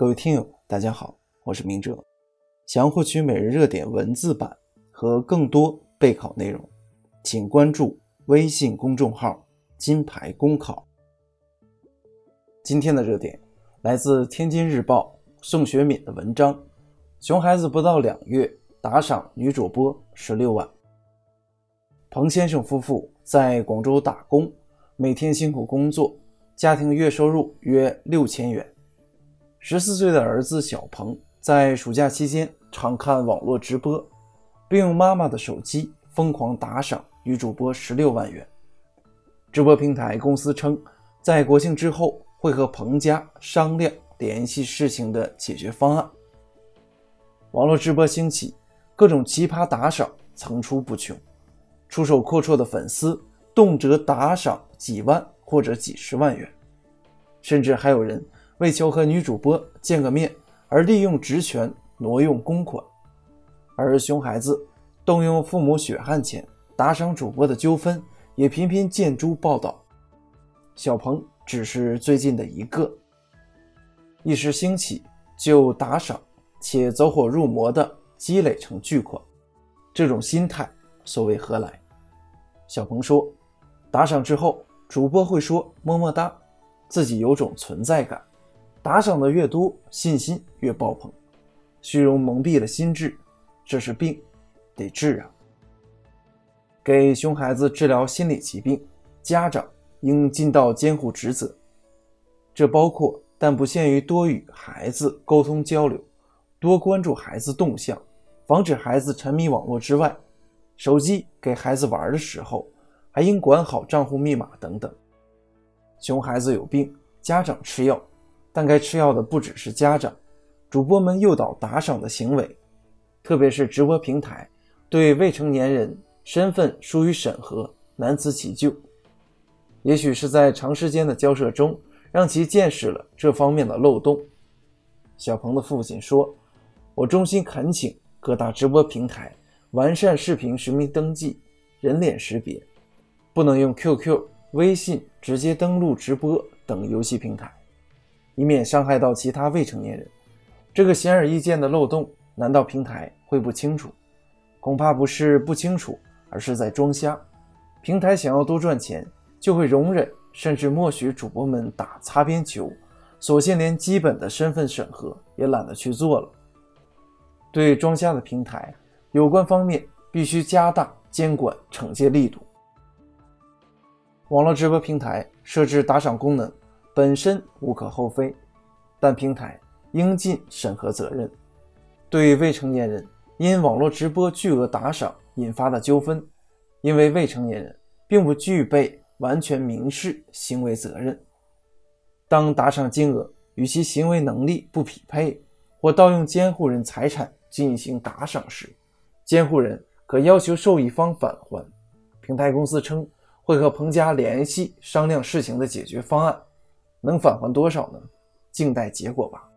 各位听友，大家好，我是明哲。想要获取每日热点文字版和更多备考内容，请关注微信公众号“金牌公考”。今天的热点来自《天津日报》宋学敏的文章：“熊孩子不到两月打赏女主播十六万。”彭先生夫妇在广州打工，每天辛苦工作，家庭月收入约六千元。十四岁的儿子小鹏在暑假期间常看网络直播，并用妈妈的手机疯狂打赏女主播十六万元。直播平台公司称，在国庆之后会和彭家商量联系事情的解决方案。网络直播兴起，各种奇葩打赏层出不穷，出手阔绰的粉丝动辄打赏几万或者几十万元，甚至还有人。为求和女主播见个面而利用职权挪用公款，而熊孩子动用父母血汗钱打赏主播的纠纷也频频见诸报道。小鹏只是最近的一个，一时兴起就打赏，且走火入魔的积累成巨款，这种心态所谓何来？小鹏说，打赏之后，主播会说么么哒，自己有种存在感。打赏的越多，信心越爆棚，虚荣蒙蔽了心智，这是病，得治啊！给熊孩子治疗心理疾病，家长应尽到监护职责，这包括但不限于多与孩子沟通交流，多关注孩子动向，防止孩子沉迷网络之外，手机给孩子玩的时候，还应管好账户密码等等。熊孩子有病，家长吃药。但该吃药的不只是家长，主播们诱导打赏的行为，特别是直播平台对未成年人身份疏于审核，难辞其咎。也许是在长时间的交涉中，让其见识了这方面的漏洞。小鹏的父亲说：“我衷心恳请各大直播平台完善视频实名登记、人脸识别，不能用 QQ、微信直接登录直播等游戏平台。”以免伤害到其他未成年人，这个显而易见的漏洞，难道平台会不清楚？恐怕不是不清楚，而是在装瞎。平台想要多赚钱，就会容忍甚至默许主播们打擦边球，索性连基本的身份审核也懒得去做了。对装瞎的平台，有关方面必须加大监管惩戒力度。网络直播平台设置打赏功能。本身无可厚非，但平台应尽审核责任。对未成年人因网络直播巨额打赏引发的纠纷，因为未成年人并不具备完全民事行为责任。当打赏金额与其行为能力不匹配，或盗用监护人财产进行打赏时，监护人可要求受益方返还。平台公司称会和彭家联系商量事情的解决方案。能返还多少呢？静待结果吧。